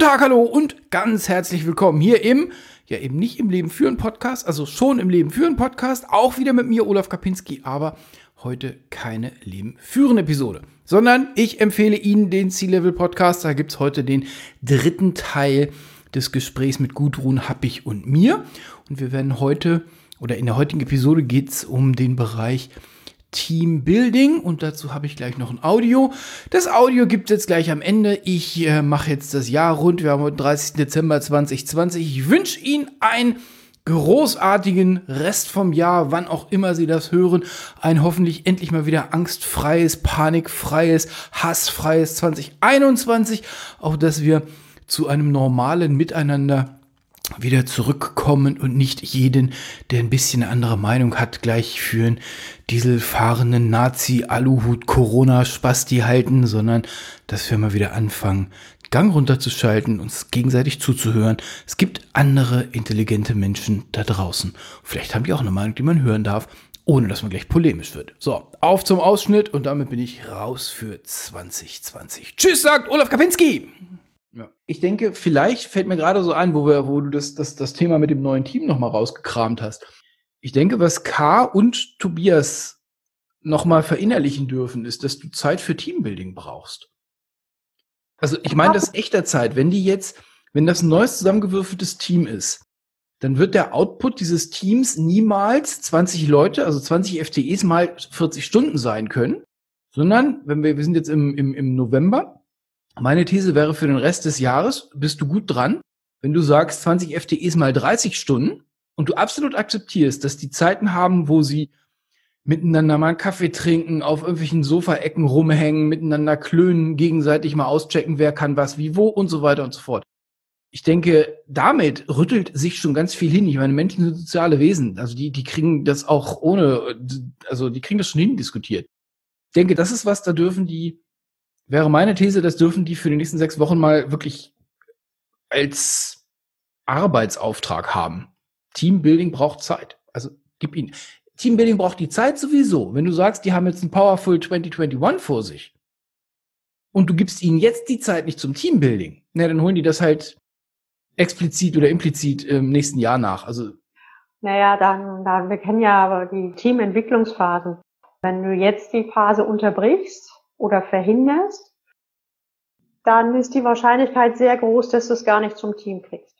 Guten Tag, hallo und ganz herzlich willkommen hier im, ja eben nicht im Leben führen Podcast, also schon im Leben führen Podcast, auch wieder mit mir, Olaf Kapinski, aber heute keine Leben führen Episode, sondern ich empfehle Ihnen den C-Level Podcast. Da gibt es heute den dritten Teil des Gesprächs mit Gudrun Happig und mir. Und wir werden heute oder in der heutigen Episode geht es um den Bereich Teambuilding und dazu habe ich gleich noch ein Audio. Das Audio gibt es jetzt gleich am Ende. Ich äh, mache jetzt das Jahr rund. Wir haben heute 30. Dezember 2020. Ich wünsche Ihnen einen großartigen Rest vom Jahr, wann auch immer Sie das hören. Ein hoffentlich endlich mal wieder angstfreies, panikfreies, hassfreies 2021. Auch dass wir zu einem normalen Miteinander wieder zurückkommen und nicht jeden, der ein bisschen andere Meinung hat, gleich für einen dieselfahrenden Nazi-Aluhut-Corona-Spasti halten, sondern dass wir mal wieder anfangen, Gang runterzuschalten, uns gegenseitig zuzuhören. Es gibt andere intelligente Menschen da draußen. Vielleicht haben die auch eine Meinung, die man hören darf, ohne dass man gleich polemisch wird. So, auf zum Ausschnitt und damit bin ich raus für 2020. Tschüss, sagt Olaf Kapinski! Ja. Ich denke, vielleicht fällt mir gerade so ein, wo, wir, wo du das, das, das Thema mit dem neuen Team nochmal rausgekramt hast. Ich denke, was K und Tobias nochmal verinnerlichen dürfen, ist, dass du Zeit für Teambuilding brauchst. Also ich meine das echter Zeit. Wenn die jetzt, wenn das ein neues zusammengewürfeltes Team ist, dann wird der Output dieses Teams niemals 20 Leute, also 20 FTEs mal 40 Stunden sein können, sondern wenn wir, wir sind jetzt im, im, im November, meine These wäre für den Rest des Jahres, bist du gut dran, wenn du sagst 20 FTEs mal 30 Stunden und du absolut akzeptierst, dass die Zeiten haben, wo sie miteinander mal einen Kaffee trinken, auf irgendwelchen Sofaecken rumhängen, miteinander klönen, gegenseitig mal auschecken, wer kann was, wie, wo und so weiter und so fort. Ich denke, damit rüttelt sich schon ganz viel hin. Ich meine, Menschen sind soziale Wesen. Also die, die kriegen das auch ohne, also die kriegen das schon hin diskutiert. Ich denke, das ist was, da dürfen die wäre meine These, das dürfen die für die nächsten sechs Wochen mal wirklich als Arbeitsauftrag haben. Teambuilding braucht Zeit. Also gib ihnen. Teambuilding braucht die Zeit sowieso. Wenn du sagst, die haben jetzt ein Powerful 2021 vor sich und du gibst ihnen jetzt die Zeit nicht zum Teambuilding, na, dann holen die das halt explizit oder implizit im nächsten Jahr nach. Also naja, dann, dann wir kennen ja die Teamentwicklungsphasen. Wenn du jetzt die Phase unterbrichst, oder verhinderst, dann ist die Wahrscheinlichkeit sehr groß, dass du es gar nicht zum Team kriegst.